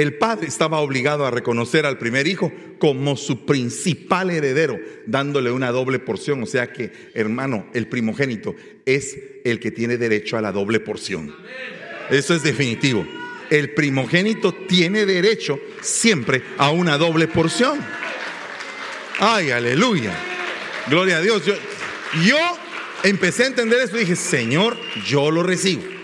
el padre estaba obligado a reconocer al primer hijo como su principal heredero, dándole una doble porción. O sea que, hermano, el primogénito es el que tiene derecho a la doble porción. Eso es definitivo. El primogénito tiene derecho siempre a una doble porción. Ay, aleluya. Gloria a Dios. Yo, yo empecé a entender esto y dije, Señor, yo lo recibo.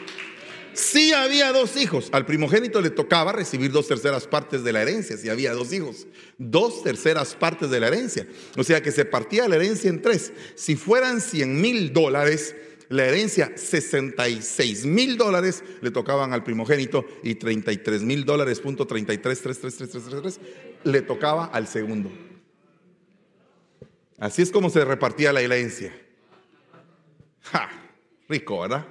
Si había dos hijos, al primogénito le tocaba recibir dos terceras partes de la herencia, si había dos hijos, dos terceras partes de la herencia. O sea que se partía la herencia en tres. Si fueran 100 mil dólares, la herencia, 66 mil dólares le tocaban al primogénito y 33 mil dólares, punto 33, 3, 3, 3, 3, 3, 3, le tocaba al segundo. Así es como se repartía la herencia. Ja, rico, ¿verdad?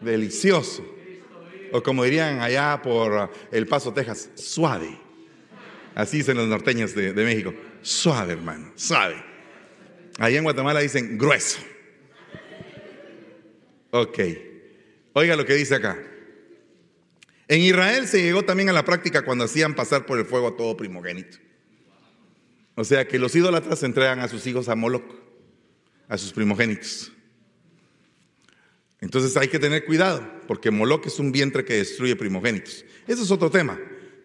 Delicioso. O como dirían allá por El Paso, Texas, suave. Así dicen los norteños de, de México. Suave, hermano, suave. Allá en Guatemala dicen grueso. Ok. Oiga lo que dice acá. En Israel se llegó también a la práctica cuando hacían pasar por el fuego a todo primogénito. O sea que los idólatras entregan a sus hijos a Moloch, a sus primogénitos. Entonces hay que tener cuidado, porque Moloch es un vientre que destruye primogénitos. Eso es otro tema.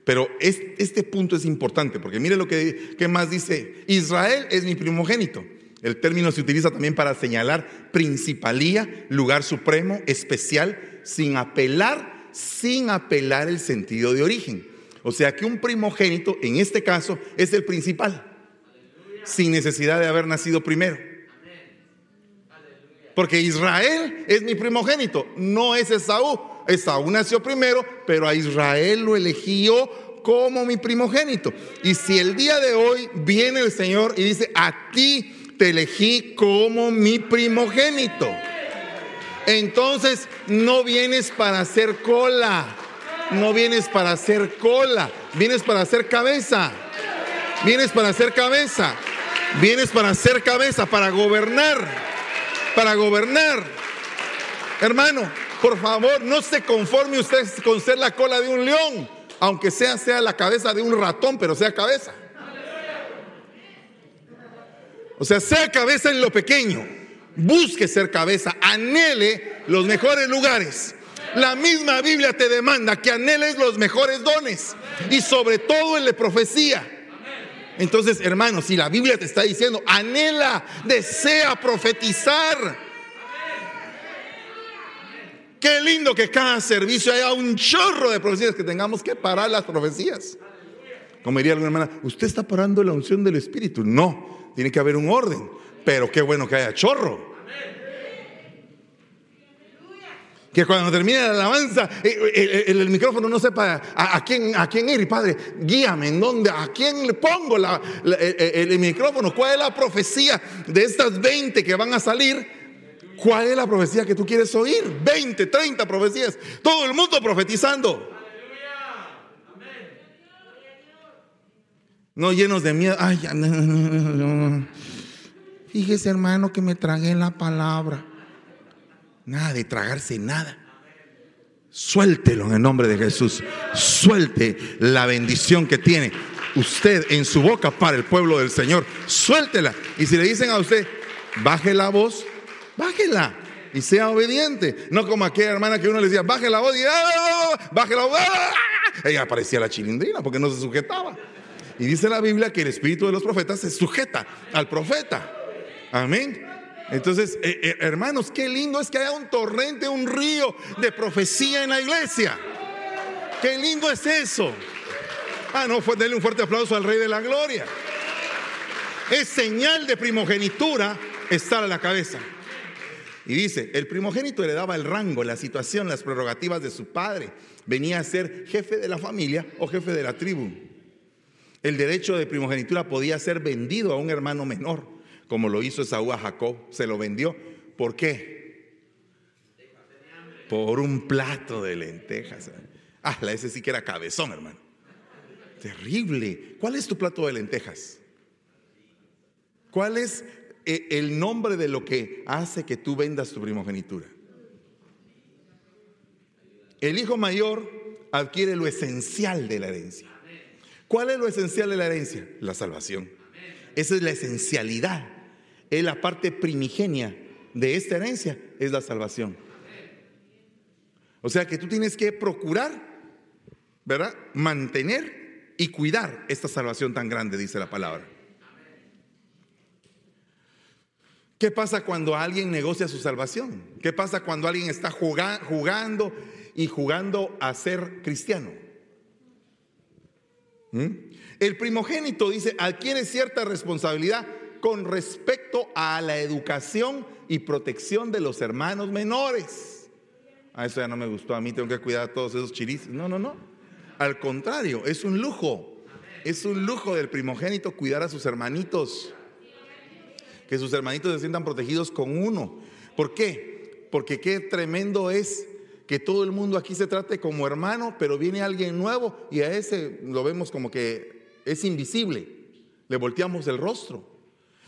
Pero este punto es importante, porque mire lo que, que más dice, Israel es mi primogénito. El término se utiliza también para señalar principalía, lugar supremo, especial, sin apelar, sin apelar el sentido de origen. O sea que un primogénito, en este caso, es el principal, sin necesidad de haber nacido primero. Porque Israel es mi primogénito, no es Esaú. Esaú nació primero, pero a Israel lo eligió como mi primogénito. Y si el día de hoy viene el Señor y dice, a ti te elegí como mi primogénito. Entonces no vienes para hacer cola, no vienes para hacer cola, vienes para hacer cabeza, vienes para hacer cabeza, vienes para hacer cabeza, para gobernar para gobernar. Hermano, por favor, no se conforme usted con ser la cola de un león, aunque sea sea la cabeza de un ratón, pero sea cabeza. O sea, sea cabeza en lo pequeño. Busque ser cabeza, anhele los mejores lugares. La misma Biblia te demanda que anheles los mejores dones y sobre todo el de profecía. Entonces, hermanos, si la Biblia te está diciendo, anhela, desea profetizar. Qué lindo que cada servicio haya un chorro de profecías, que tengamos que parar las profecías. Como diría alguna hermana, usted está parando la unción del Espíritu. No, tiene que haber un orden. Pero qué bueno que haya chorro. Que cuando termine la alabanza, eh, eh, el, el, micrófono no sepa a, quién, a quién ir. Padre, guíame en dónde, a quién le pongo el, micrófono. ¿Cuál es la profecía de estas 20 que van a salir? ¿Cuál es la profecía que tú quieres oír? 20, 30 profecías. Todo el mundo profetizando. No llenos de miedo. Ay, no, no, Fíjese, hermano, que me tragué la palabra. Nada de tragarse nada. Suéltelo en el nombre de Jesús. Suelte la bendición que tiene usted en su boca para el pueblo del Señor. Suéltela. Y si le dicen a usted, baje la voz, bájela y sea obediente. No como aquella hermana que uno le decía, baje la voz y ¡ah! baje la voz. ¡ah! Ella aparecía la chilindrina porque no se sujetaba. Y dice la Biblia que el espíritu de los profetas se sujeta al profeta. Amén. Entonces, eh, eh, hermanos, qué lindo es que haya un torrente, un río de profecía en la iglesia. Qué lindo es eso. Ah, no, fue denle un fuerte aplauso al Rey de la Gloria. Es señal de primogenitura estar a la cabeza. Y dice, el primogénito heredaba el rango, la situación, las prerrogativas de su padre. Venía a ser jefe de la familia o jefe de la tribu. El derecho de primogenitura podía ser vendido a un hermano menor como lo hizo Esaú a Jacob, se lo vendió. ¿Por qué? Por un plato de lentejas. Ah, ese sí que era cabezón, hermano. Terrible. ¿Cuál es tu plato de lentejas? ¿Cuál es eh, el nombre de lo que hace que tú vendas tu primogenitura? El hijo mayor adquiere lo esencial de la herencia. ¿Cuál es lo esencial de la herencia? La salvación. Esa es la esencialidad. Es la parte primigenia de esta herencia, es la salvación. O sea que tú tienes que procurar, ¿verdad? Mantener y cuidar esta salvación tan grande, dice la palabra. ¿Qué pasa cuando alguien negocia su salvación? ¿Qué pasa cuando alguien está jugando y jugando a ser cristiano? ¿Mm? El primogénito dice, adquiere cierta responsabilidad con respecto a la educación y protección de los hermanos menores. A ah, eso ya no me gustó, a mí tengo que cuidar a todos esos chiris. No, no, no. Al contrario, es un lujo. Es un lujo del primogénito cuidar a sus hermanitos que sus hermanitos se sientan protegidos con uno. ¿Por qué? Porque qué tremendo es que todo el mundo aquí se trate como hermano, pero viene alguien nuevo y a ese lo vemos como que es invisible. Le volteamos el rostro.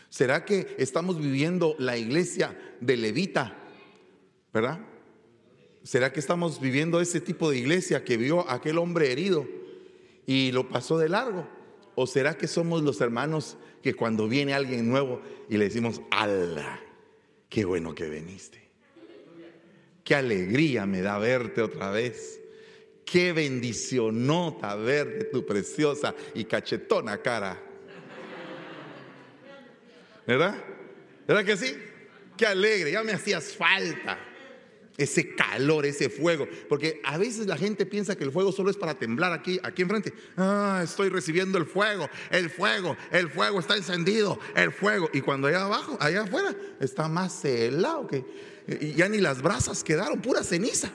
¿Será que estamos viviendo la iglesia de Levita? ¿Verdad? ¿Será que estamos viviendo ese tipo de iglesia que vio a aquel hombre herido y lo pasó de largo? ¿O será que somos los hermanos que cuando viene alguien nuevo y le decimos, ¡ala! ¡Qué bueno que viniste! ¡Qué alegría me da verte otra vez! ¡Qué bendicionota verte tu preciosa y cachetona cara! ¿Verdad? ¿Verdad que sí? ¡Qué alegre! Ya me hacías falta ese calor, ese fuego. Porque a veces la gente piensa que el fuego solo es para temblar aquí, aquí enfrente. Ah, estoy recibiendo el fuego, el fuego, el fuego está encendido, el fuego. Y cuando allá abajo, allá afuera, está más helado que ya ni las brasas quedaron, pura ceniza.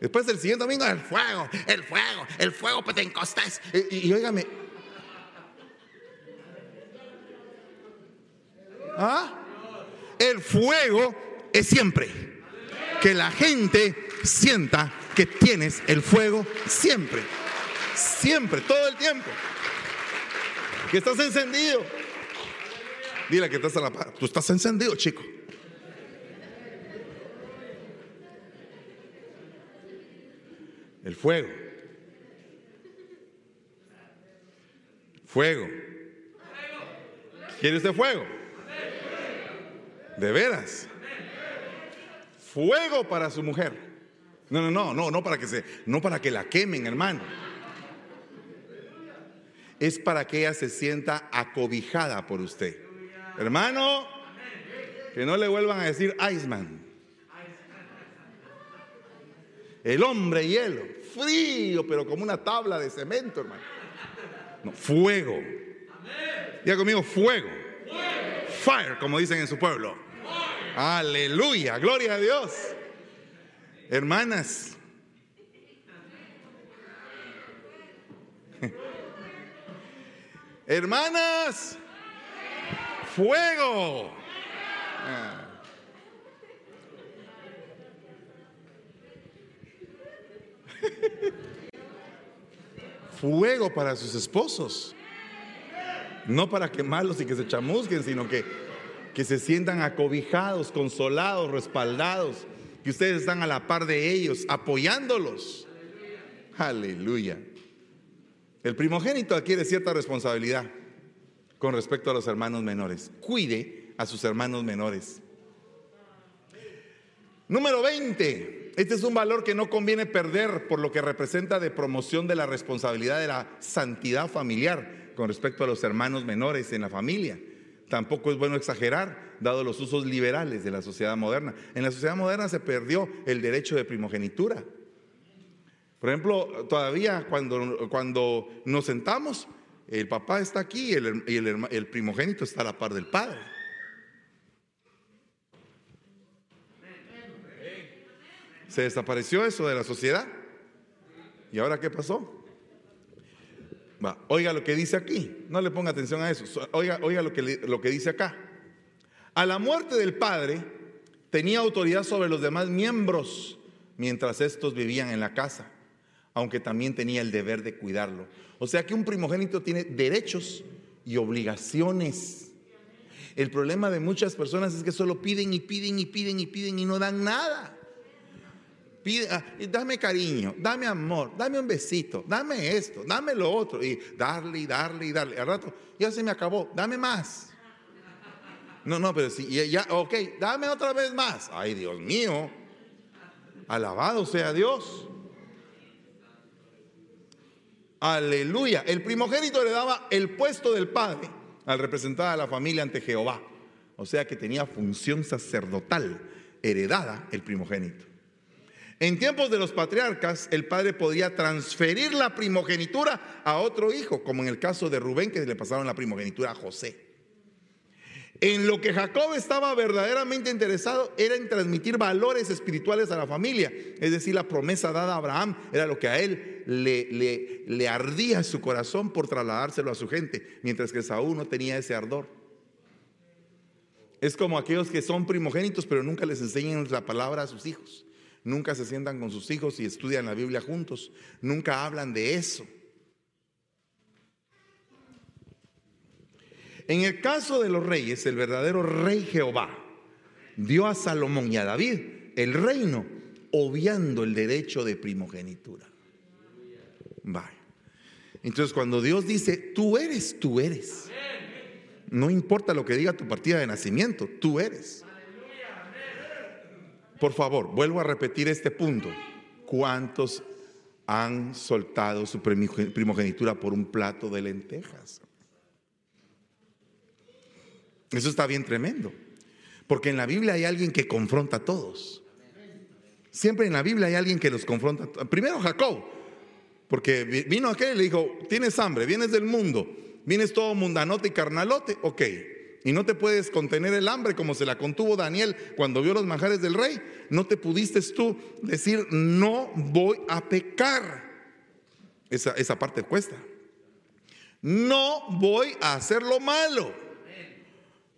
Después del siguiente domingo, el fuego, el fuego, el fuego pentecostés. Y, y, y óigame. ¿Ah? El fuego es siempre que la gente sienta que tienes el fuego siempre, siempre, todo el tiempo. Que estás encendido. Dile que estás a la par. Tú estás encendido, chico. El fuego. Fuego. ¿Quiere usted fuego? De veras fuego para su mujer. No, no, no, no, no para que se, no para que la quemen, hermano. Es para que ella se sienta acobijada por usted. Hermano, que no le vuelvan a decir Iceman. El hombre hielo, frío, pero como una tabla de cemento, hermano. No, fuego. Ya conmigo, fuego. Fire, como dicen en su pueblo. Aleluya, gloria a Dios. Hermanas, hermanas, fuego. Fuego para sus esposos. No para quemarlos y que se chamusquen, sino que que se sientan acobijados, consolados, respaldados, que ustedes están a la par de ellos, apoyándolos. Aleluya. El primogénito adquiere cierta responsabilidad con respecto a los hermanos menores. Cuide a sus hermanos menores. Número 20. Este es un valor que no conviene perder por lo que representa de promoción de la responsabilidad de la santidad familiar con respecto a los hermanos menores en la familia. Tampoco es bueno exagerar, dado los usos liberales de la sociedad moderna. En la sociedad moderna se perdió el derecho de primogenitura. Por ejemplo, todavía cuando, cuando nos sentamos, el papá está aquí y el, primogénito está a la par del padre. Se desapareció eso de la sociedad. ¿Y ahora qué pasó? Oiga lo que dice aquí, no le ponga atención a eso, oiga, oiga lo, que, lo que dice acá. A la muerte del padre tenía autoridad sobre los demás miembros mientras estos vivían en la casa, aunque también tenía el deber de cuidarlo. O sea que un primogénito tiene derechos y obligaciones. El problema de muchas personas es que solo piden y piden y piden y piden y no dan nada ah, dame cariño, dame amor, dame un besito, dame esto, dame lo otro, y darle y darle y darle. Al rato, ya se me acabó, dame más. No, no, pero si ya, ok, dame otra vez más. Ay, Dios mío, alabado sea Dios. Aleluya. El primogénito le daba el puesto del padre al representar a la familia ante Jehová. O sea que tenía función sacerdotal heredada el primogénito. En tiempos de los patriarcas, el padre podía transferir la primogenitura a otro hijo, como en el caso de Rubén, que le pasaron la primogenitura a José. En lo que Jacob estaba verdaderamente interesado era en transmitir valores espirituales a la familia. Es decir, la promesa dada a Abraham era lo que a él le, le, ardía su corazón por trasladárselo a su gente, mientras que Saúl no tenía ese ardor. Es como aquellos que son primogénitos pero nunca les enseñan la palabra a sus hijos. Nunca se sientan con sus hijos y estudian la Biblia juntos. Nunca hablan de eso. En el caso de los reyes, el verdadero rey Jehová dio a Salomón y a David el reino, obviando el derecho de primogenitura. Vaya. Entonces, cuando Dios dice, tú eres, tú eres. No importa lo que diga tu partida de nacimiento, tú eres. Por favor, vuelvo a repetir este punto. ¿Cuántos han soltado su primogenitura por un plato de lentejas? Eso está bien tremendo. Porque en la Biblia hay alguien que confronta a todos. Siempre en la Biblia hay alguien que los confronta. Primero Jacob, porque vino aquel y le dijo, tienes hambre, vienes del mundo, vienes todo mundanote y carnalote, ok. Y no te puedes contener el hambre como se la contuvo Daniel cuando vio los manjares del rey. No te pudiste tú decir, no voy a pecar. Esa, esa parte cuesta. No voy a hacer lo malo.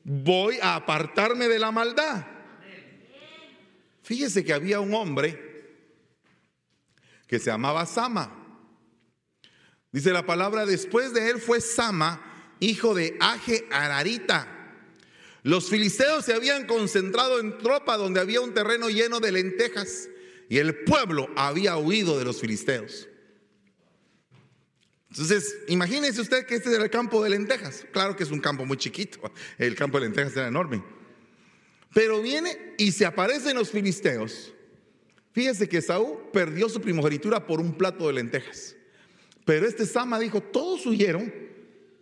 Voy a apartarme de la maldad. Fíjese que había un hombre que se llamaba Sama. Dice la palabra, después de él fue Sama, hijo de Aje Ararita. Los filisteos se habían concentrado en tropa donde había un terreno lleno de lentejas y el pueblo había huido de los filisteos. Entonces, imagínese usted que este era el campo de lentejas. Claro que es un campo muy chiquito, el campo de lentejas era enorme. Pero viene y se aparecen los filisteos. Fíjese que Saúl perdió su primogenitura por un plato de lentejas. Pero este Sama dijo, todos huyeron,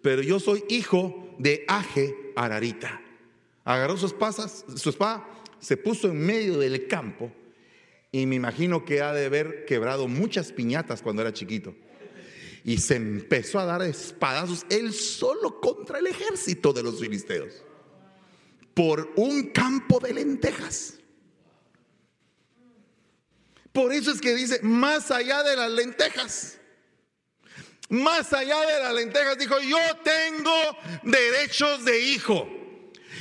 pero yo soy hijo de Aje Ararita. Agarró sus pasas, su espada, se puso en medio del campo y me imagino que ha de haber quebrado muchas piñatas cuando era chiquito. Y se empezó a dar espadazos él solo contra el ejército de los filisteos. Por un campo de lentejas. Por eso es que dice, más allá de las lentejas. Más allá de las lentejas, dijo, yo tengo derechos de hijo.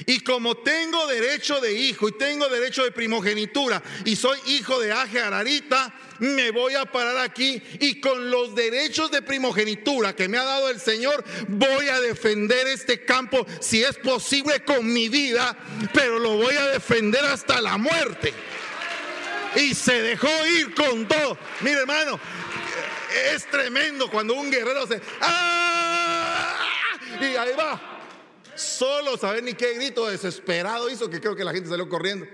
Y como tengo derecho de hijo y tengo derecho de primogenitura y soy hijo de Aje Ararita, me voy a parar aquí y con los derechos de primogenitura que me ha dado el Señor, voy a defender este campo si es posible con mi vida, pero lo voy a defender hasta la muerte. Y se dejó ir con todo. Mire hermano, es tremendo cuando un guerrero se... ¡Ah! Y ahí va. Solo saber ni qué grito desesperado hizo que creo que la gente salió corriendo.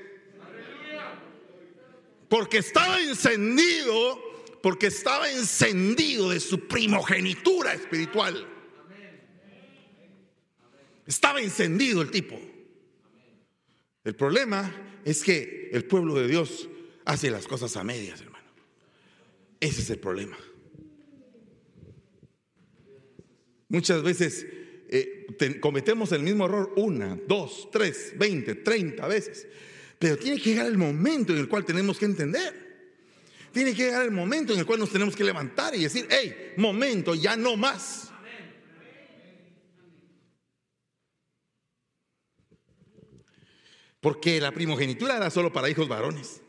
Porque estaba encendido, porque estaba encendido de su primogenitura espiritual. Estaba encendido el tipo. El problema es que el pueblo de Dios hace las cosas a medias, hermano. Ese es el problema. Muchas veces eh, cometemos el mismo error una, dos, tres, veinte, treinta veces. Pero tiene que llegar el momento en el cual tenemos que entender. Tiene que llegar el momento en el cual nos tenemos que levantar y decir, hey, momento, ya no más. Porque la primogenitura era solo para hijos varones.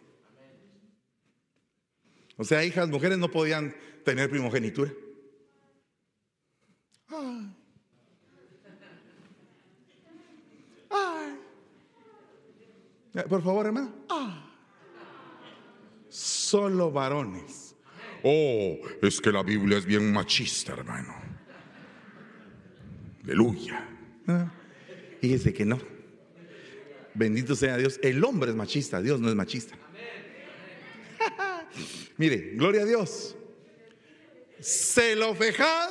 O sea, hijas mujeres no podían tener primogenitura. Por favor, hermano. solo varones. Oh, es que la Biblia es bien machista, hermano. Aleluya. Ah, Fíjese que no. Bendito sea Dios. El hombre es machista, Dios no es machista. Mire, gloria a Dios. Zelofejad,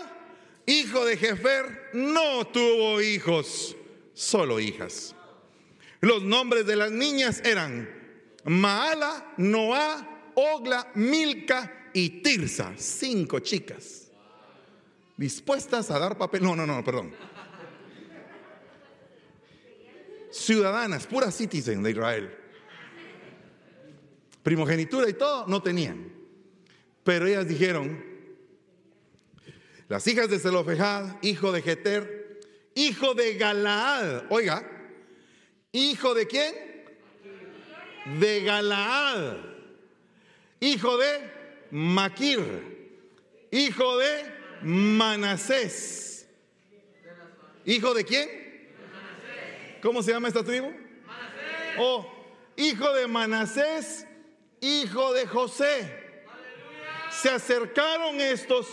hijo de Jefer, no tuvo hijos, solo hijas. Los nombres de las niñas eran Maala, Noá, Ogla, Milca y Tirsa. Cinco chicas dispuestas a dar papel. No, no, no, perdón. Ciudadanas, puras citizen de Israel. Primogenitura y todo no tenían. Pero ellas dijeron, las hijas de Zelofejad, hijo de Jeter, hijo de Galaad, oiga, hijo de quién? De Galaad, hijo de Maquir, hijo de Manasés. ¿Hijo de quién? ¿Cómo se llama esta tribu? Oh, hijo de Manasés, hijo de José. Se acercaron estos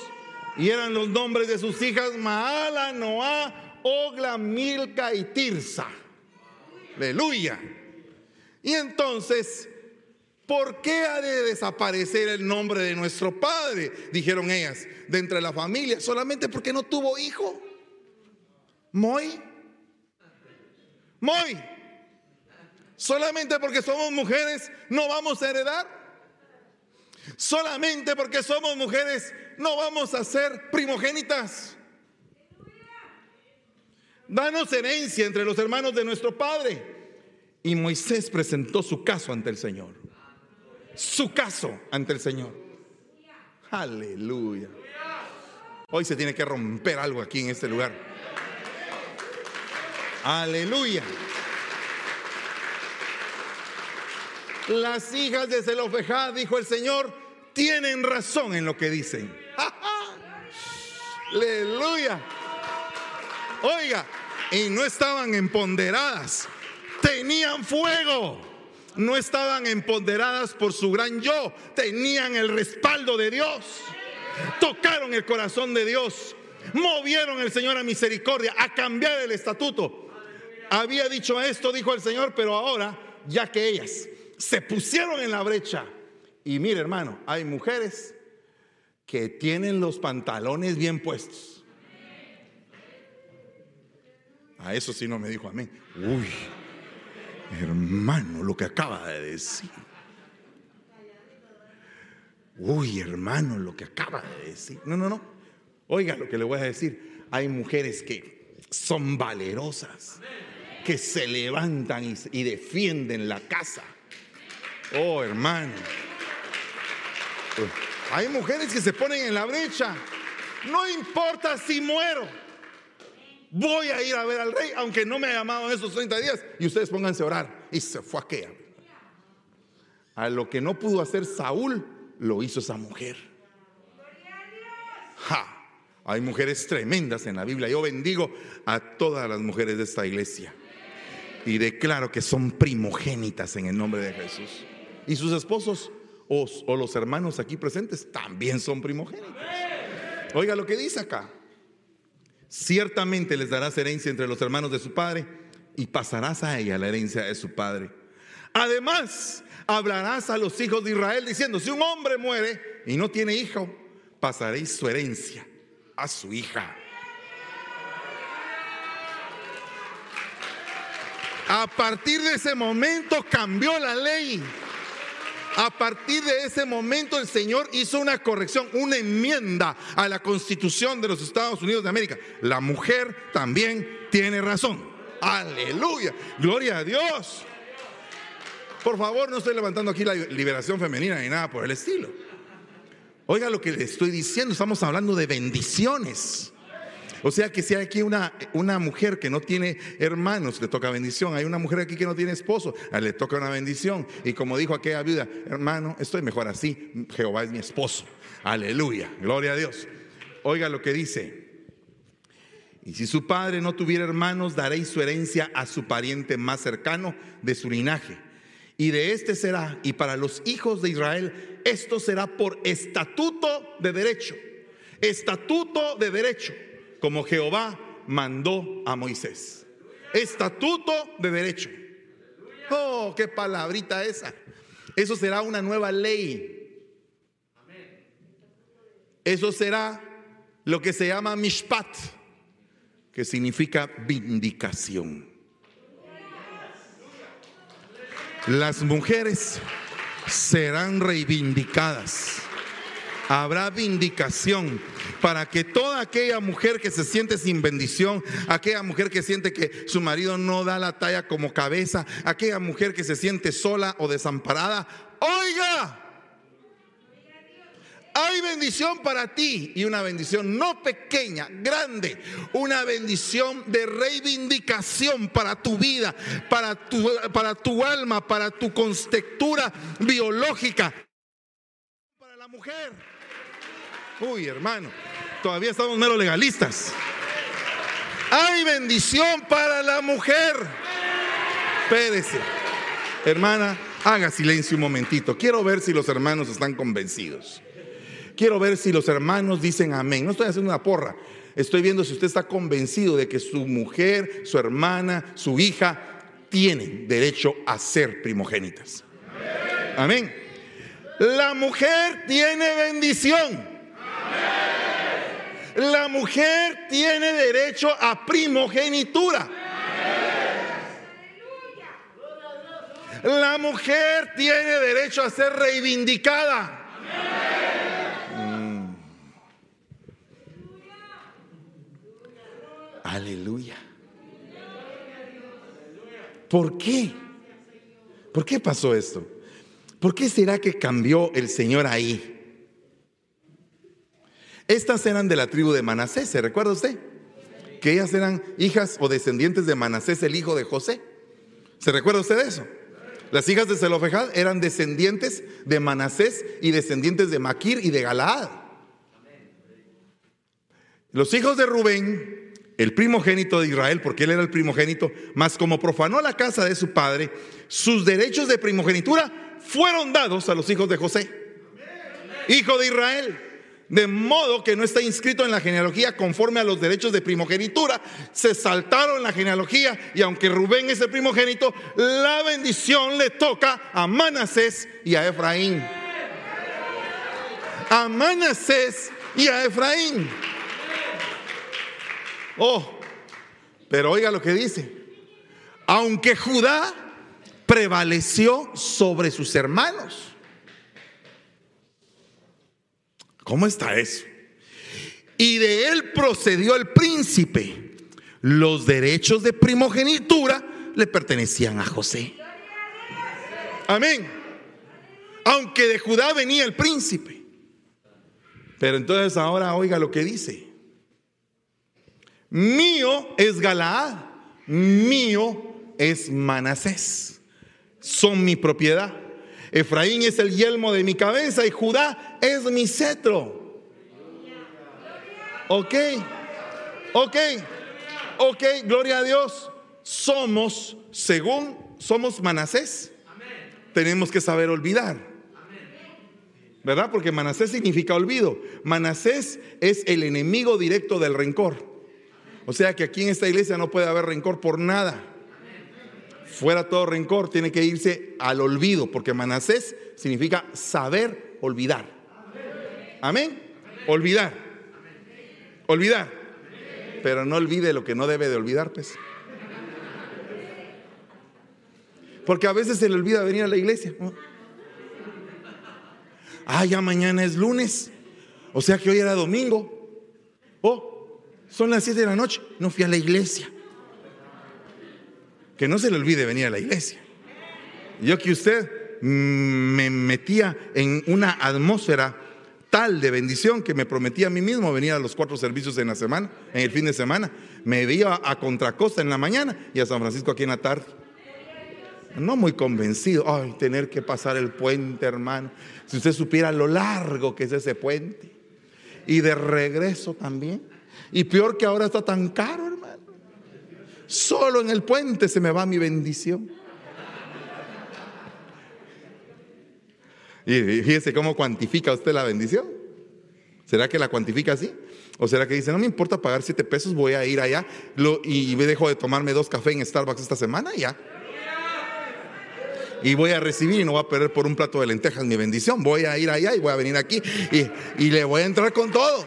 y eran los nombres de sus hijas Maala, Noá, Ogla, Milca y Tirsa. Aleluya. Y entonces, ¿por qué ha de desaparecer el nombre de nuestro padre? Dijeron ellas, de entre la familia, solamente porque no tuvo hijo. Moy. Moy. Solamente porque somos mujeres no vamos a heredar. Solamente porque somos mujeres no vamos a ser primogénitas. Danos herencia entre los hermanos de nuestro Padre. Y Moisés presentó su caso ante el Señor. Su caso ante el Señor. Aleluya. Hoy se tiene que romper algo aquí en este lugar. Aleluya. Las hijas de Zelofejad, dijo el Señor, tienen razón en lo que dicen. Aleluya. Oiga, y no estaban empoderadas, tenían fuego. No estaban empoderadas por su gran yo, tenían el respaldo de Dios. Tocaron el corazón de Dios, movieron el Señor a misericordia, a cambiar el estatuto. Había dicho esto, dijo el Señor, pero ahora, ya que ellas se pusieron en la brecha, y mire hermano, hay mujeres que tienen los pantalones bien puestos. A eso sí no me dijo amén. Uy, hermano, lo que acaba de decir. Uy, hermano, lo que acaba de decir. No, no, no. Oiga lo que le voy a decir. Hay mujeres que son valerosas, que se levantan y, y defienden la casa. Oh, hermano. Hay mujeres que se ponen en la brecha. No importa si muero. Voy a ir a ver al rey, aunque no me ha llamado en esos 30 días. Y ustedes pónganse a orar. Y se fue aquella. A lo que no pudo hacer Saúl, lo hizo esa mujer. Ja. Hay mujeres tremendas en la Biblia. Yo bendigo a todas las mujeres de esta iglesia. Y declaro que son primogénitas en el nombre de Jesús. Y sus esposos o, o los hermanos aquí presentes también son primogénitos. Oiga lo que dice acá. Ciertamente les darás herencia entre los hermanos de su padre y pasarás a ella la herencia de su padre. Además, hablarás a los hijos de Israel diciendo, si un hombre muere y no tiene hijo, pasaréis su herencia a su hija. A partir de ese momento cambió la ley. A partir de ese momento el Señor hizo una corrección, una enmienda a la constitución de los Estados Unidos de América. La mujer también tiene razón. Aleluya. Gloria a Dios. Por favor, no estoy levantando aquí la liberación femenina ni nada por el estilo. Oiga lo que le estoy diciendo, estamos hablando de bendiciones. O sea que si hay aquí una, una mujer que no tiene hermanos, le toca bendición. Hay una mujer aquí que no tiene esposo, le toca una bendición. Y como dijo aquella viuda, hermano, estoy mejor así. Jehová es mi esposo. Aleluya, gloria a Dios. Oiga lo que dice. Y si su padre no tuviera hermanos, daréis su herencia a su pariente más cercano de su linaje. Y de este será, y para los hijos de Israel, esto será por estatuto de derecho. Estatuto de derecho, como Jehová mandó a Moisés. Estatuto de derecho. Oh, qué palabrita esa. Eso será una nueva ley. Eso será lo que se llama mishpat, que significa vindicación. Las mujeres serán reivindicadas. Habrá vindicación para que toda aquella mujer que se siente sin bendición, aquella mujer que siente que su marido no da la talla como cabeza, aquella mujer que se siente sola o desamparada, oiga, hay bendición para ti y una bendición no pequeña, grande, una bendición de reivindicación para tu vida, para tu, para tu alma, para tu contextura biológica, para la mujer. Uy, hermano, todavía estamos mero legalistas. Hay bendición para la mujer. Espérese, hermana, haga silencio un momentito. Quiero ver si los hermanos están convencidos. Quiero ver si los hermanos dicen amén. No estoy haciendo una porra. Estoy viendo si usted está convencido de que su mujer, su hermana, su hija tienen derecho a ser primogénitas. Amén. La mujer tiene bendición. La mujer tiene derecho a primogenitura. La mujer tiene derecho a ser reivindicada. Aleluya. ¿Por qué? ¿Por qué pasó esto? ¿Por qué será que cambió el Señor ahí? Estas eran de la tribu de Manasés, ¿se recuerda usted? Que ellas eran hijas o descendientes de Manasés, el hijo de José. ¿Se recuerda usted de eso? Las hijas de Zelofejad eran descendientes de Manasés y descendientes de Maquir y de Galaad. Los hijos de Rubén el primogénito de Israel, porque él era el primogénito, mas como profanó la casa de su padre, sus derechos de primogenitura fueron dados a los hijos de José, hijo de Israel. De modo que no está inscrito en la genealogía conforme a los derechos de primogenitura. Se saltaron la genealogía y aunque Rubén es el primogénito, la bendición le toca a Manasés y a Efraín. A Manasés y a Efraín. Oh, pero oiga lo que dice. Aunque Judá prevaleció sobre sus hermanos. ¿Cómo está eso? Y de él procedió el príncipe. Los derechos de primogenitura le pertenecían a José. Amén. Aunque de Judá venía el príncipe. Pero entonces ahora oiga lo que dice. Mío es Galaad, mío es Manasés. Son mi propiedad. Efraín es el yelmo de mi cabeza y Judá es mi cetro. Ok, ok, ok, gloria a Dios. Somos, según somos Manasés, tenemos que saber olvidar. ¿Verdad? Porque Manasés significa olvido. Manasés es el enemigo directo del rencor. O sea que aquí en esta iglesia no puede haber rencor por nada. Fuera todo rencor, tiene que irse al olvido, porque Manasés significa saber olvidar. Amén. Olvidar. Olvidar. Pero no olvide lo que no debe de olvidar, pues. Porque a veces se le olvida venir a la iglesia. Ah, ya mañana es lunes. O sea que hoy era domingo. Oh, son las 7 de la noche, no fui a la iglesia. Que no se le olvide venir a la iglesia. Yo que usted me metía en una atmósfera tal de bendición que me prometía a mí mismo venir a los cuatro servicios en la semana, en el fin de semana. Me iba a Contracosta en la mañana y a San Francisco aquí en la tarde. No muy convencido, ay, tener que pasar el puente, hermano. Si usted supiera lo largo que es ese puente. Y de regreso también. Y peor que ahora está tan caro, hermano. Solo en el puente se me va mi bendición. Y fíjese cómo cuantifica usted la bendición. ¿Será que la cuantifica así? ¿O será que dice, no me importa pagar siete pesos, voy a ir allá y me dejo de tomarme dos cafés en Starbucks esta semana? Ya. Y voy a recibir y no voy a perder por un plato de lentejas mi bendición. Voy a ir allá y voy a venir aquí y, y le voy a entrar con todo.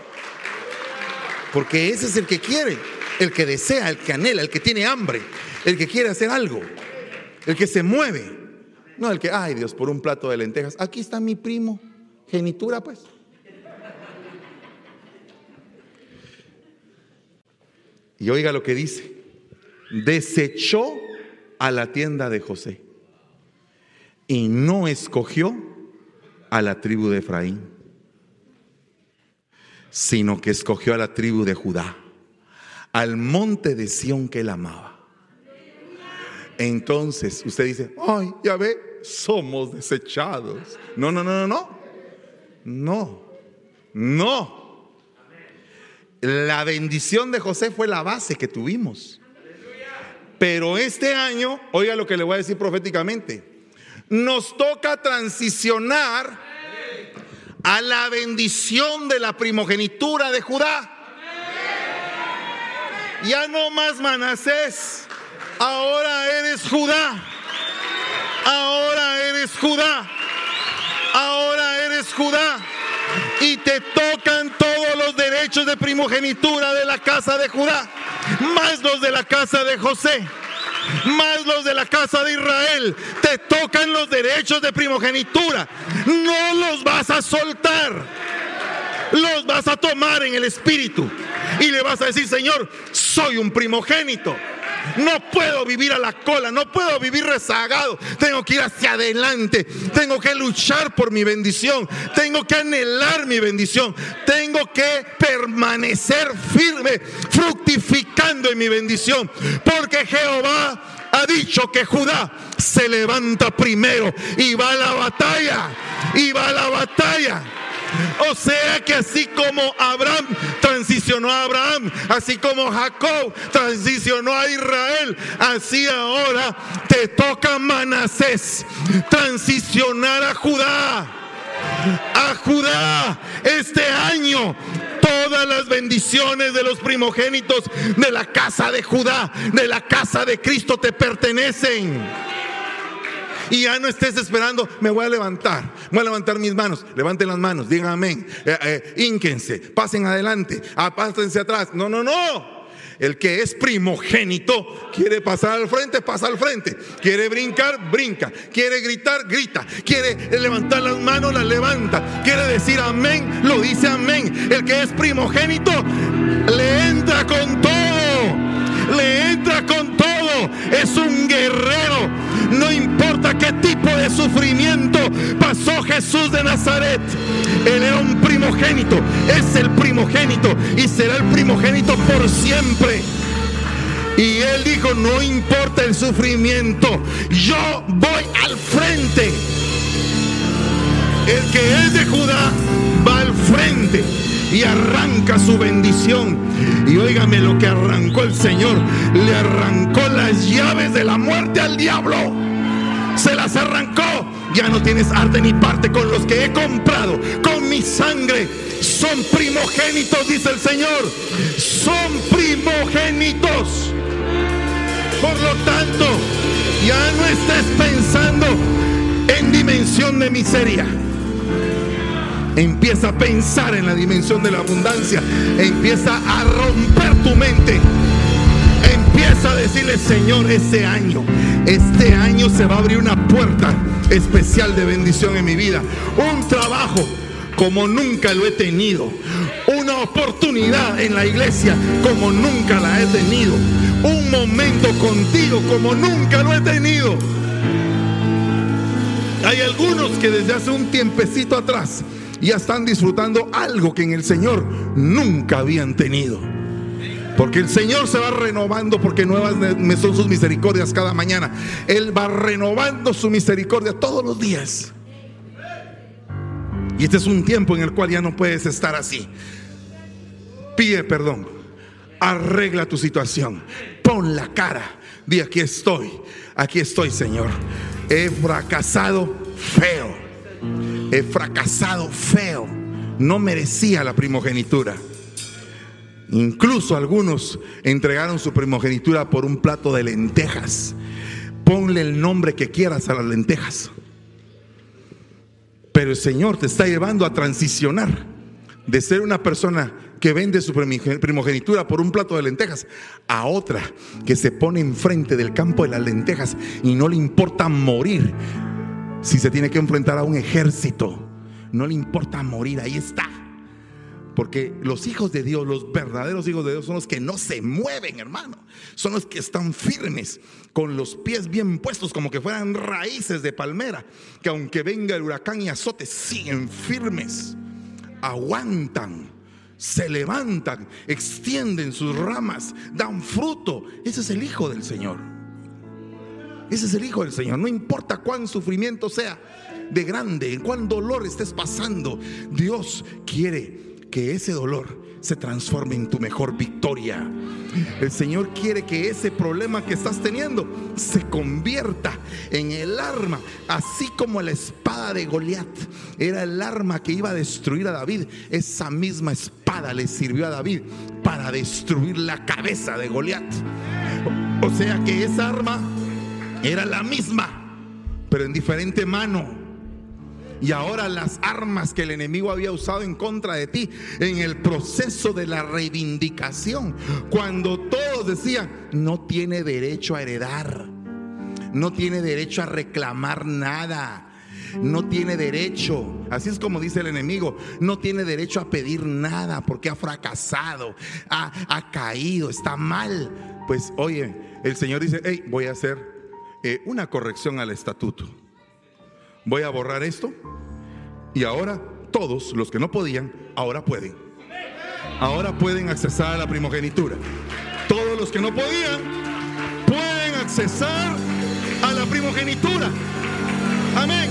Porque ese es el que quiere, el que desea, el que anhela, el que tiene hambre, el que quiere hacer algo, el que se mueve. No el que, ay Dios, por un plato de lentejas. Aquí está mi primo, genitura pues. Y oiga lo que dice. Desechó a la tienda de José y no escogió a la tribu de Efraín, sino que escogió a la tribu de Judá, al monte de Sión que él amaba. Entonces usted dice, ay, ya ve, somos desechados. No, no, no, no, no. No, no. La bendición de José fue la base que tuvimos. Pero este año, oiga lo que le voy a decir proféticamente, nos toca transicionar a la bendición de la primogenitura de Judá. Ya no más Manasés, ahora eres Judá. Ahora eres Judá. Ahora eres Judá. Y te tocan todos los derechos de primogenitura de la casa de Judá, más los de la casa de José más los de la casa de Israel. Te tocan los derechos de primogenitura. No los vas a soltar. Los vas a tomar en el espíritu. Y le vas a decir, Señor, soy un primogénito. No puedo vivir a la cola, no puedo vivir rezagado. Tengo que ir hacia adelante. Tengo que luchar por mi bendición. Tengo que anhelar mi bendición. Tengo que permanecer firme, fructificando en mi bendición. Porque Jehová ha dicho que Judá se levanta primero y va a la batalla. Y va a la batalla. O sea que así como Abraham transicionó a Abraham, así como Jacob transicionó a Israel, así ahora te toca Manasés transicionar a Judá. A Judá este año todas las bendiciones de los primogénitos de la casa de Judá, de la casa de Cristo te pertenecen y ya no estés esperando, me voy a levantar, voy a levantar mis manos, levanten las manos, digan amén, eh, eh pasen adelante, apástense atrás. No, no, no. El que es primogénito quiere pasar al frente, pasa al frente. Quiere brincar, brinca. Quiere gritar, grita. Quiere levantar las manos, las levanta. Quiere decir amén, lo dice amén. El que es primogénito le entra con todo. Le entra con todo. Es un guerrero no importa qué tipo de sufrimiento pasó Jesús de Nazaret. Él era un primogénito, es el primogénito y será el primogénito por siempre. Y él dijo, no importa el sufrimiento, yo voy al frente. El que es de Judá va al frente y arranca su bendición. Y óigame lo que arrancó el Señor. Le arrancó las llaves de la muerte al diablo se las arrancó. Ya no tienes arte ni parte con los que he comprado, con mi sangre. Son primogénitos, dice el Señor. Son primogénitos. Por lo tanto, ya no estés pensando en dimensión de miseria. Empieza a pensar en la dimensión de la abundancia. Empieza a romper tu mente A decirle, Señor, este año, este año se va a abrir una puerta especial de bendición en mi vida. Un trabajo como nunca lo he tenido. Una oportunidad en la iglesia como nunca la he tenido. Un momento contigo como nunca lo he tenido. Hay algunos que desde hace un tiempecito atrás ya están disfrutando algo que en el Señor nunca habían tenido. Porque el Señor se va renovando porque nuevas son sus misericordias cada mañana. Él va renovando su misericordia todos los días. Y este es un tiempo en el cual ya no puedes estar así. Pide perdón. Arregla tu situación. Pon la cara. Di aquí estoy. Aquí estoy, Señor. He fracasado feo. he fracasado feo, no merecía la primogenitura. Incluso algunos entregaron su primogenitura por un plato de lentejas. Ponle el nombre que quieras a las lentejas. Pero el Señor te está llevando a transicionar de ser una persona que vende su primogenitura por un plato de lentejas a otra que se pone enfrente del campo de las lentejas y no le importa morir si se tiene que enfrentar a un ejército. No le importa morir, ahí está. Porque los hijos de Dios, los verdaderos hijos de Dios, son los que no se mueven, hermano. Son los que están firmes, con los pies bien puestos, como que fueran raíces de palmera, que aunque venga el huracán y azote, siguen firmes, aguantan, se levantan, extienden sus ramas, dan fruto. Ese es el Hijo del Señor. Ese es el Hijo del Señor. No importa cuán sufrimiento sea de grande, cuán dolor estés pasando, Dios quiere que ese dolor se transforme en tu mejor victoria. El Señor quiere que ese problema que estás teniendo se convierta en el arma, así como la espada de Goliat era el arma que iba a destruir a David. Esa misma espada le sirvió a David para destruir la cabeza de Goliat. O sea que esa arma era la misma, pero en diferente mano. Y ahora las armas que el enemigo había usado en contra de ti en el proceso de la reivindicación. Cuando todos decían, no tiene derecho a heredar. No tiene derecho a reclamar nada no tiene derecho, así es como dice el enemigo, no tiene derecho a pedir nada porque ha fracasado, ha, caído, está mal. Pues oye, el Señor dice, hey, voy a hacer eh, una corrección al estatuto voy a borrar esto y ahora todos los que no podían, ahora pueden. Ahora pueden accesar a la primogenitura. Todos los que no podían pueden accesar a la primogenitura. Amén.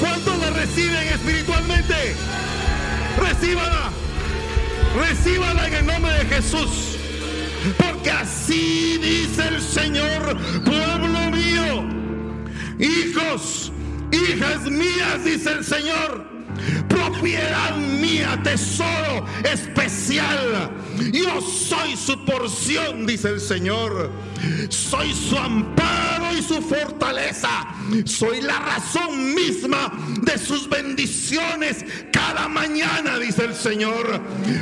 ¿Cuántos la reciben espiritualmente? Recíbala. Recíbala en el nombre de Jesús. Porque así dice el Señor, pueblo mío. Hijos, hijas mías, dice el Señor. Propiedad mía, tesoro especial. Yo soy su porción, dice el Señor. Soy su amparo y su fortaleza. Soy la razón misma de sus bendiciones cada mañana, dice el Señor.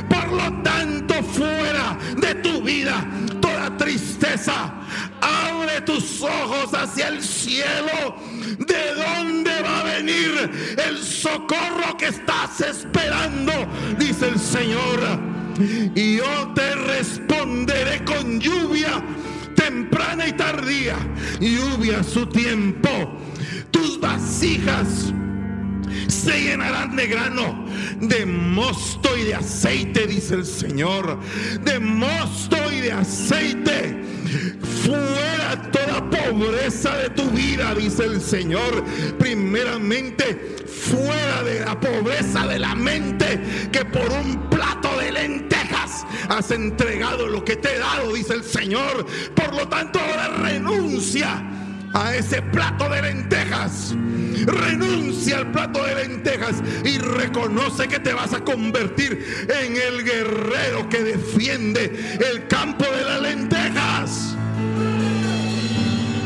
Por lo tanto, fuera de tu vida toda tristeza. Tus ojos hacia el cielo. ¿De dónde va a venir el socorro que estás esperando? Dice el Señor. Y yo te responderé con lluvia temprana y tardía. Lluvia a su tiempo. Tus vasijas se llenarán de grano, de mosto y de aceite, dice el Señor. De mosto y de aceite. Fuera toda pobreza de tu vida, dice el Señor. Primeramente, fuera de la pobreza de la mente, que por un plato de lentejas has entregado lo que te he dado, dice el Señor. Por lo tanto, ahora renuncia a ese plato de lentejas. Renuncia al plato de lentejas y reconoce que te vas a convertir en el guerrero que defiende el campo de las lentejas.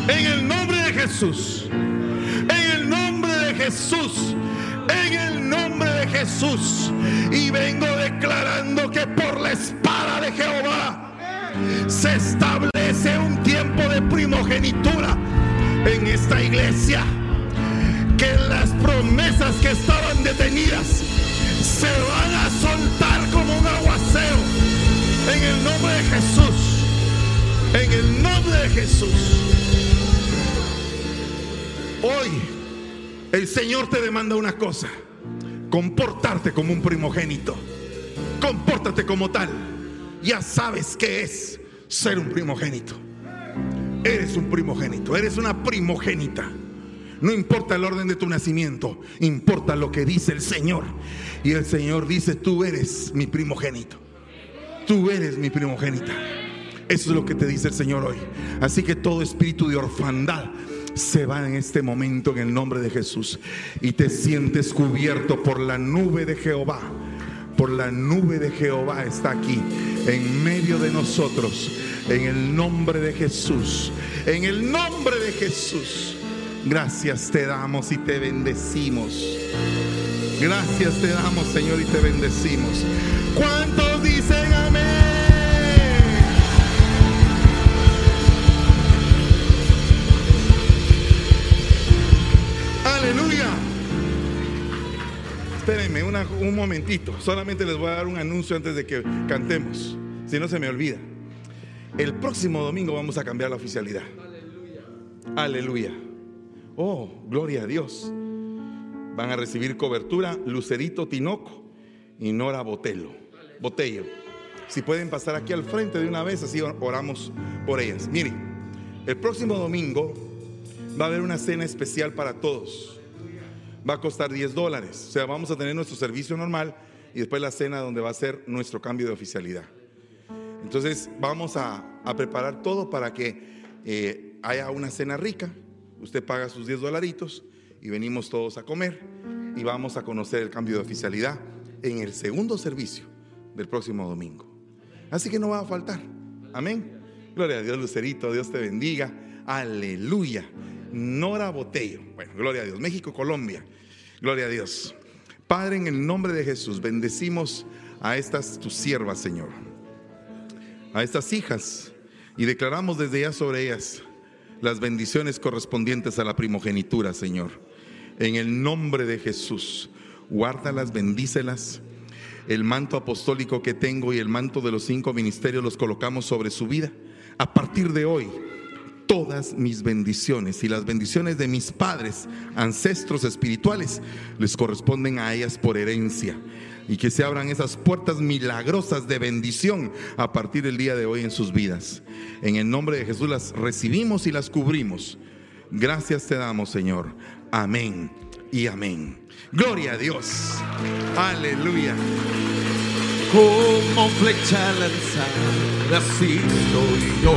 En el nombre de Jesús. En el nombre de Jesús. En el nombre de Jesús. Y vengo declarando que por la espada de Jehová se establece un tiempo de primogenitura en esta iglesia que las promesas que estaban detenidas se van a soltar como un aguacero en el nombre de Jesús. En el nombre de Jesús. Hoy el Señor te demanda una cosa. Comportarte como un primogénito. Compórtate como tal. Ya sabes qué es ser un primogénito. Eres un primogénito, eres una primogénita. No importa el orden de tu nacimiento, importa lo que dice el Señor. Y el Señor dice, tú eres mi primogénito. Tú eres mi primogénita. Eso es lo que te dice el Señor hoy. Así que todo espíritu de orfandad se va en este momento en el nombre de Jesús y te sientes cubierto por la nube de Jehová. Por la nube de Jehová está aquí, en medio de nosotros, en el nombre de Jesús, en el nombre de Jesús. Gracias te damos y te bendecimos. Gracias te damos, Señor, y te bendecimos. ¿Cuántos dicen amén? Aleluya. Espérenme un momentito. Solamente les voy a dar un anuncio antes de que cantemos. Si no se me olvida. El próximo domingo vamos a cambiar la oficialidad. Aleluya. Oh, gloria a Dios. Van a recibir cobertura Lucerito Tinoco y Nora Botelo. Botello. Si pueden pasar aquí al frente de una vez, así oramos por ellas. Mire, el próximo domingo va a haber una cena especial para todos. Va a costar 10 dólares. O sea, vamos a tener nuestro servicio normal y después la cena donde va a ser nuestro cambio de oficialidad. Entonces vamos a, preparar todo para que eh, haya una cena rica. Usted paga sus 10 dolaritos y venimos todos a comer y vamos a conocer el cambio de oficialidad en el segundo servicio del próximo domingo. Así que no va a faltar. Amén. Gloria a Dios, Lucerito. Dios te bendiga. Aleluya. Nora Botello. Bueno, gloria a Dios. México, Colombia. Gloria a Dios. Padre, en el nombre de Jesús, bendecimos a estas tus siervas, Señor. A estas hijas. Y declaramos desde ya sobre ellas las bendiciones correspondientes a la primogenitura, Señor. En el nombre de Jesús, guárdalas, bendícelas. El manto apostólico que tengo y el manto de los cinco ministerios los colocamos sobre su vida. A partir de hoy, todas mis bendiciones y las bendiciones de mis padres, ancestros espirituales, les corresponden a ellas por herencia. Y que se abran esas puertas milagrosas de bendición a partir del día de hoy en sus vidas. En el nombre de Jesús las recibimos y las cubrimos. Gracias te damos, Señor. Amén y amén. Gloria a Dios. Aleluya. Como flecha lanzada, así estoy yo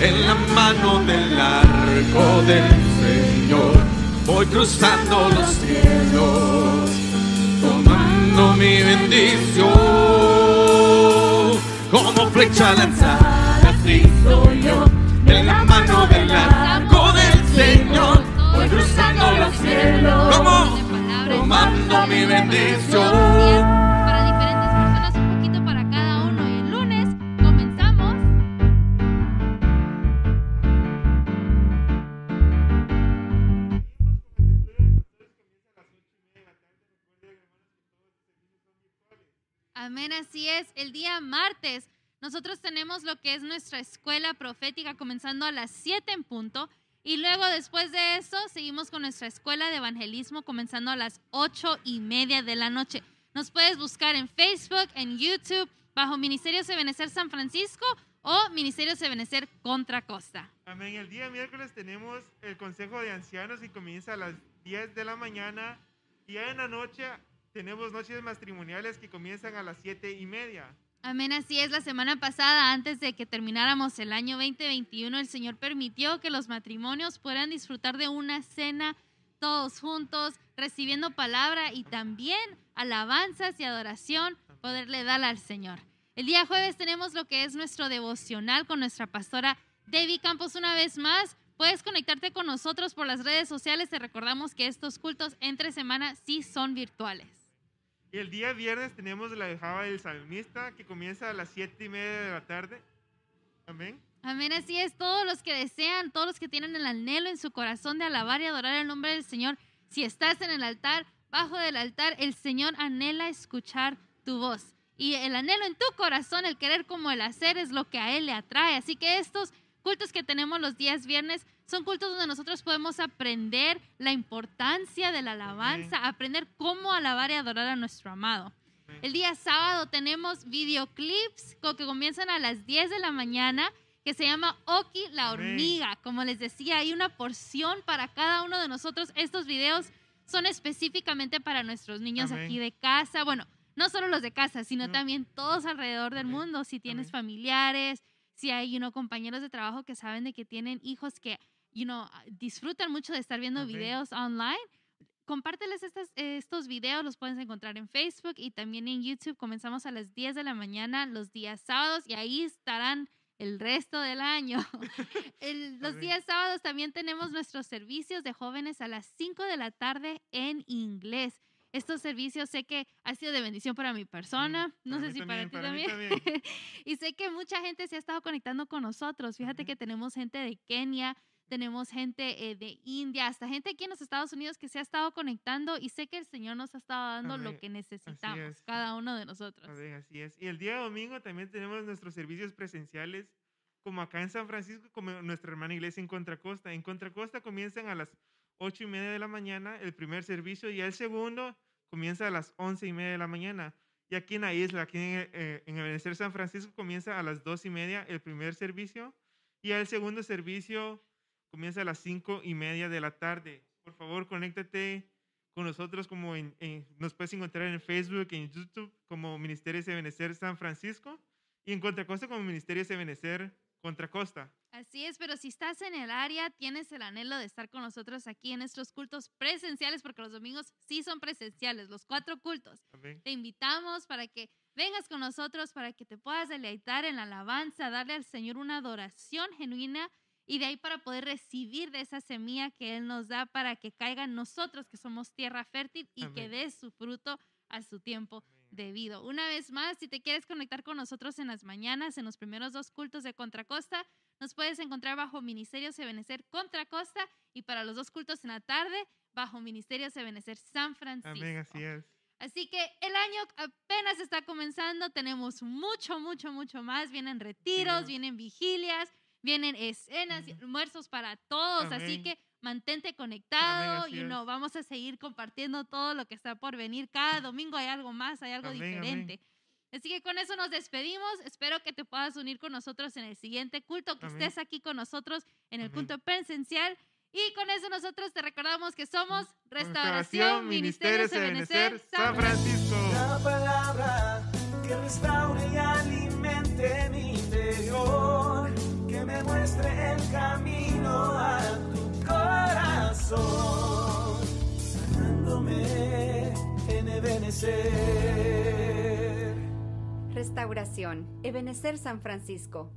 en la mano del arco del Señor. Voy cruzando los cielos, tomando mi bendición. Como flecha lanzada, así yo, en la mano del arco del Señor. Voy cruzando los cielos, como tomando mi bendición. Amén, así es. El día martes nosotros tenemos lo que es nuestra escuela profética comenzando a las 7 en punto. Y luego después de eso seguimos con nuestra escuela de evangelismo comenzando a las 8 y media de la noche. Nos puedes buscar en Facebook, en YouTube, bajo Ministerio Benecer San Francisco o Ministerio Benecer Contra Costa. Amén. El día miércoles tenemos el Consejo de Ancianos y comienza a las 10 de la mañana. Y en la noche tenemos noches matrimoniales que comienzan a las siete y media. Amén, así es. La semana pasada, antes de que termináramos el año 2021, el Señor permitió que los matrimonios puedan disfrutar de una cena todos juntos, recibiendo palabra y también alabanzas y adoración, poderle dar al Señor. El día jueves tenemos lo que es nuestro devocional con nuestra pastora Debbie Campos una vez más. Puedes conectarte con nosotros por las redes sociales. Te recordamos que estos cultos entre semana sí son virtuales. El día viernes tenemos la dejada del salmista que comienza a las siete y media de la tarde. Amén. Amén, así es. Todos los que desean, todos los que tienen el anhelo en su corazón de alabar y adorar el nombre del Señor, si estás en el altar, bajo del altar, el Señor anhela escuchar tu voz. Y el anhelo en tu corazón, el querer como el hacer, es lo que a Él le atrae. Así que estos cultos que tenemos los días viernes son cultos donde nosotros podemos aprender la importancia de la alabanza, aprender cómo alabar y adorar a nuestro amado. El día sábado tenemos videoclips que comienzan a las 10 de la mañana que se llama Oki la hormiga. Como les decía, hay una porción para cada uno de nosotros. Estos videos son específicamente para nuestros niños aquí de casa. Bueno, no solo los de casa, sino también todos alrededor del mundo. Si tienes familiares, si hay uno, compañeros de trabajo que saben de que tienen hijos que you know, disfrutan mucho de estar viendo Amén. videos online, compárteles estas- estos videos, los puedes encontrar en Facebook y también en YouTube. Comenzamos a las 10 de la mañana los días sábados y ahí estarán el resto del año. El- los días sábados también tenemos nuestros servicios de jóvenes a las 5 de la tarde en inglés. Estos servicios sé que ha sido de bendición para mi persona, no para sé si para también, ti para también. también. y sé que mucha gente se ha estado conectando con nosotros. Fíjate Ujú. que tenemos gente de Kenia, tenemos gente eh, de India, hasta gente aquí en los Estados Unidos que se ha estado conectando y sé que el Señor nos ha estado dando lo Amén. que necesitamos, es. cada uno de nosotros. Amén, así es. Y el día domingo también tenemos nuestros servicios presenciales, como acá en San Francisco, como nuestra hermana iglesia en Contracosta. En Contracosta comienzan a las ocho y media de la mañana el primer servicio y el segundo comienza a las once y media de la mañana. Y aquí en la isla, aquí en, eh, en Ebenezer San Francisco, comienza a las dos y media el primer servicio y el segundo servicio comienza a las cinco y media de la tarde. Por favor, conéctate con nosotros como en, en- nos puedes encontrar en Facebook, en YouTube como Ministerio de Benecer San Francisco y en Contracosta como Ministerio de Benecer Contracosta. Así es, pero si estás en el área, tienes el anhelo de estar con nosotros aquí en nuestros cultos presenciales, porque los domingos sí son presenciales, los cuatro cultos. Amén. Te invitamos para que vengas con nosotros, para que te puedas deleitar en la alabanza, darle al Señor una adoración genuina y de ahí para poder recibir de esa semilla que Él nos da para que caiga en nosotros, que somos tierra fértil y que dé su fruto a su tiempo debido. Una vez más, si te quieres conectar con nosotros en las mañanas, en los primeros dos cultos de Contracosta, nos puedes encontrar bajo Ministerios Ebenecer Contracosta y para los dos cultos en la tarde, bajo Ministerios Ebenecer San Francisco. Amén, así es. Así que el año apenas está comenzando, tenemos mucho, mucho, mucho más. Vienen retiros, Sí. vienen vigilias, vienen escenas y almuerzos para todos. Así Amén. que mantente conectado así y no es. vamos a seguir compartiendo todo lo que está por venir. Cada domingo hay algo más, hay algo Amén, diferente. Así que con eso nos despedimos. Espero que te puedas unir con nosotros en el siguiente culto, que Amén. estés aquí con nosotros en el Amén. culto presencial. Y con eso nosotros te recordamos que somos Restauración Restauración Ministerios de Benecer San Francisco. La palabra que restaure y alimente mi interior, me muestre el camino a tu corazón, sanándome en Ebenecer. Restauración. Ebenecer San Francisco.